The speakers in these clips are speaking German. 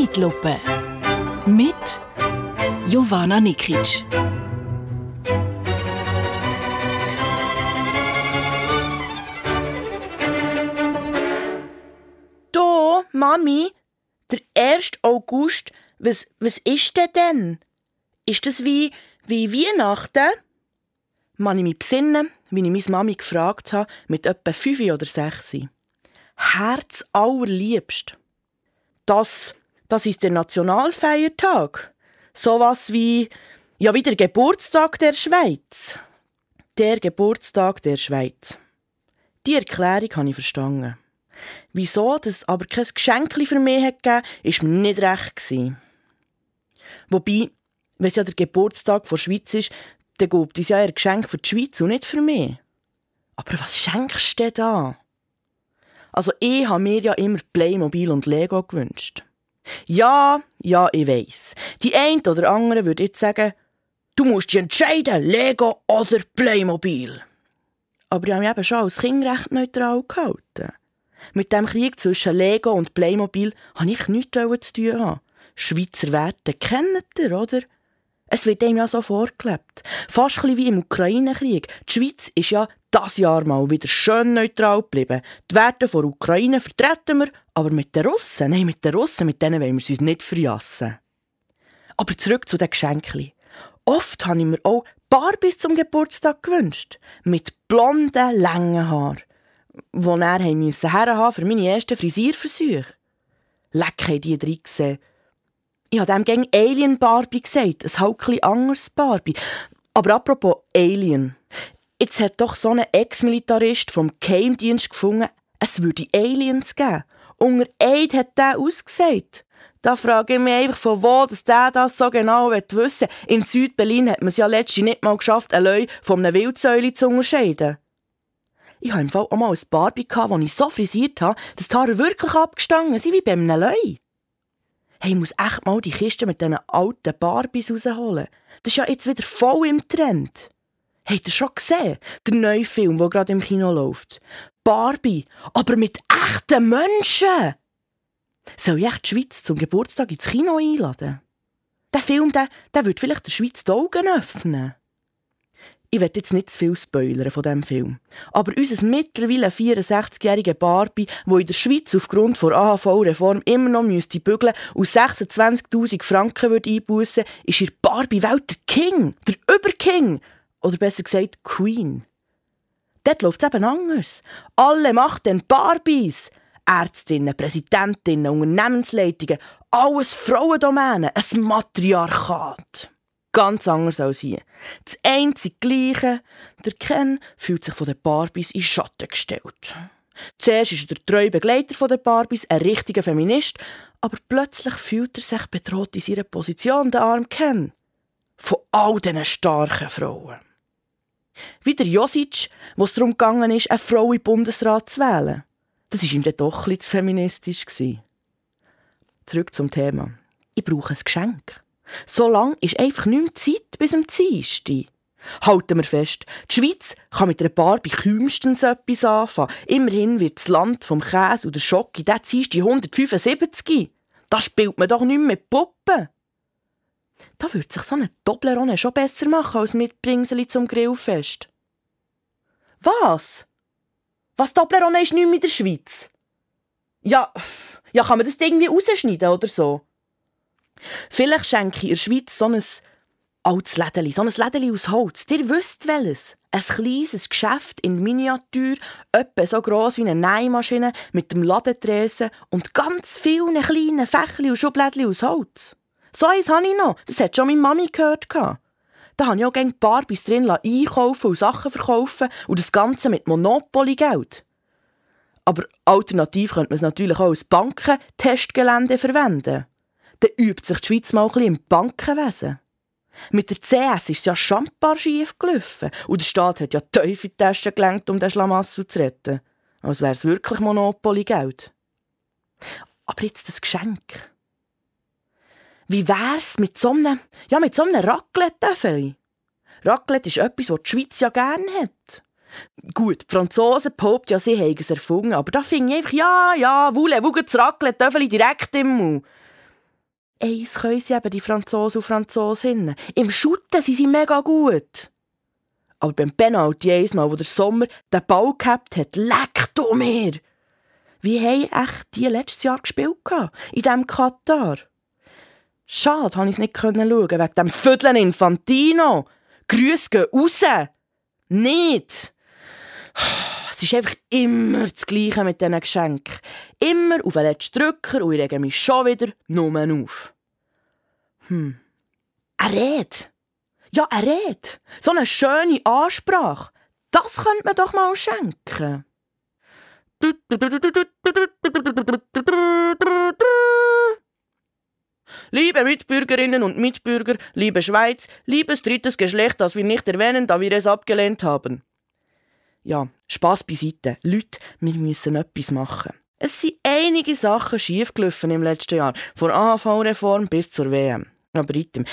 Zeitlupe. Mit Jovana Nikic. Du, Mami, der 1. August, was, was ist denn denn? Ist das wie, wie Weihnachten? Man ich mich besinnen, wie ich meine Mami gefragt habe, mit etwa fünf oder sechs. Herz allerliebst. Das, das ist der Nationalfeiertag. Sowas wie, ja, wie der Geburtstag der Schweiz. Der Geburtstag der Schweiz. Die Erklärung habe ich verstanden. Wieso das aber kein Geschenk für mich hat gegeben, war mir nicht recht. Wobei, wenn es ja der Geburtstag der Schweiz ist, dann gibt es ja ein Geschenk für die Schweiz und nicht für mich. Aber was schenkst du denn da? Also ich habe mir ja immer Playmobil und Lego gewünscht. Ja, ja, ich weiß. Die eine oder andere würde jetzt sagen, du musst dich entscheiden, Lego oder Playmobil. Aber ich habe mich eben schon als Kind recht neutral gehalten. Mit dem Krieg zwischen Lego und Playmobil habe ich nichts zu tun haben. Schweizer Werte kennt ihr, oder? Es wird dem ja so vorgelebt. Fast wie im Ukraine-Krieg. Die Schweiz ist ja das Jahr mal wieder schön neutral geblieben. Die Werte der Ukraine vertreten wir, aber mit den Russen, nein, mit den Russen, mit denen wollen wir uns nicht verjassen. Aber zurück zu den Geschenken. Oft habe ich mir auch Barbies zum Geburtstag gewünscht. Mit blonden, langen Haaren. Die er musste herhaben für meine ersten Frisierversuche. Leck haben die drin gesehen. Ich habe dem gegen Alien Barbie gesagt, ein halt anderes Barbie. Aber apropos Alien. Jetzt hat doch so ein Ex-Militarist vom Geheimdienst gefunden, es würde Aliens geben. Unter Eid hat der ausgesagt. Da frage ich mich einfach, von wo dass der das so genau wissen will. In Südberlin hat man es ja letztens nicht mal geschafft, ein Leu von einem Wildsäule zu unterscheiden. Ich hatte im Fall auch mal ein Barbie, das ich so frisiert habe, dass die Haare wirklich abgestanden sind wie bei einem Leu hey, ich muss echt mal die Kiste mit diesen alten Barbies rausholen. Das ist ja jetzt wieder voll im Trend. Habt ihr schon gesehen? Der neue Film, der gerade im Kino läuft. Barbie, aber mit echten Menschen. Soll ich echt die Schweiz zum Geburtstag ins Kino einladen? Der Film, der, der wird vielleicht der Schweiz die Augen öffnen. Ich will jetzt nicht zu viel spoilern von diesem Film. Aber unser mittlerweile 64-jährige Barbie, wo in der Schweiz aufgrund der AHV-Reform immer noch müsste bügeln und 26.000 Franken würde einbußen, ist ihr Barbie-Welt der King, der Überking. Oder besser gesagt Queen. Dort läuft es eben anders. Alle machen den Barbies. Ärztinnen, Präsidentinnen, Unternehmensleitungen, alles Frauendomänen, ein Matriarchat. Ganz anders als hier. Das einzige Gleiche, der Ken fühlt sich von den Barbies in Schatten gestellt. Zuerst ist er der treue Begleiter der Barbies, ein richtiger Feminist, aber plötzlich fühlt er sich bedroht in seiner Position, der arme Ken. Von all diesen starken Frauen. Wie der Josic, wo es darum ist, eine Frau im Bundesrat zu wählen. Das war ihm dann doch ein zu feministisch. Zurück zum Thema. Ich brauche ein Geschenk. So lang ist einfach nicht Zeit bis zum Dienstag. Halten wir fest, die Schweiz kann mit einer Barbie kümmstens etwas anfangen. Immerhin wird das Land vom Käse oder Schocke der Dienstag 175. Da spielt man doch nicht mehr mit Puppen. Da würde sich so eine Toblerone schon besser machen als Mitbringseli zum Grillfest. Was? Was Toblerone ist nicht mehr in der Schweiz? Ja, ja, kann man das irgendwie rausschneiden oder so? Vielleicht schenke ich in der Schweiz so ein altes Lädeli, so ein Lädeli aus Holz. Ihr wisst welches. Ein kleines Geschäft in Miniatur, etwa so gross wie eine Nähmaschine mit dem Ladentresen und ganz vielen kleinen Fächli und Schublädchen aus Holz. So eins habe ich noch. Das hat schon meine Mami gehört. Da habe ich auch gerne Barbies drin einkaufen und Sachen verkaufen und das Ganze mit Monopoly-Geld. Aber alternativ könnte man es natürlich auch als Bankentestgelände verwenden dann übt sich die Schweiz mal ein bisschen im Bankenwesen. Mit der CS ist es ja schambar schief gelaufen und der Staat hat ja tief in die Tasche gelenkt, um den Schlamassel zu retten. Als wäre es wirklich Monopoly-Geld. Aber jetzt das Geschenk. Wie wär's mit so einem, ja, mit so einem Raclette-Töffel? Raclette ist etwas, was die Schweiz ja gerne hat. Gut, die Franzosen behaupten ja, sie hätten es erfunden, aber da finde ich einfach, ja, ja, Wule, wuge das Raclette-Töffel direkt im Mund. eins können sie eben, die Franzosen und Franzosinnen. Im Schutten sind sie mega gut. Aber beim Penalty einmal, wo der Sommer den Ball gehabt hat, leckt du mir! Wie haben echt die letztes Jahr gespielt in diesem Katar? Schade, konnte ich es nicht schauen, wegen dem Vödeln Infantino. Grüße gehen raus! Nicht! Es ist einfach immer das Gleiche mit diesen Geschenken. Immer auf den letzten Drücker und ich rege mich schon wieder nur auf. Hm. Eine Rede. Ja, eine Rede. So eine schöne Ansprache. Das könnte man doch mal schenken. Liebe Mitbürgerinnen und Mitbürger, liebe Schweiz, liebes drittes Geschlecht, das wir nicht erwähnen, da wir es abgelehnt haben. Ja, Spass beiseite. Leute, wir müssen etwas machen. Es sind einige Sachen schiefgelaufen im letzten Jahr, von AHV-Reform bis zur WM. Aber item,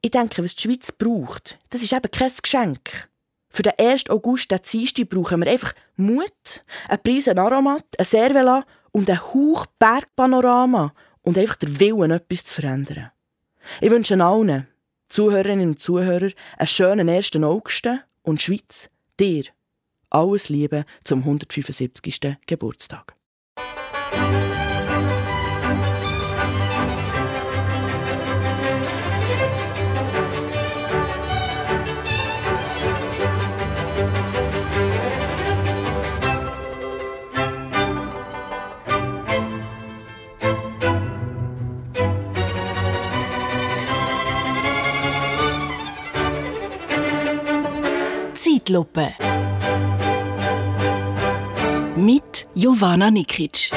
ich denke, was die Schweiz braucht, das ist eben kein Geschenk. Für den 1. August, den Dienstag, brauchen wir einfach Mut, einen Prisen Aromat, ein Servela und ein Hauch Bergpanorama und einfach der Willen, etwas zu verändern. Ich wünsche allen, Zuhörerinnen und Zuhörern, einen schönen 1. August und Schweiz, dir, alles Liebe zum 175. Geburtstag. Zeitlupe mit Jovana Nikic.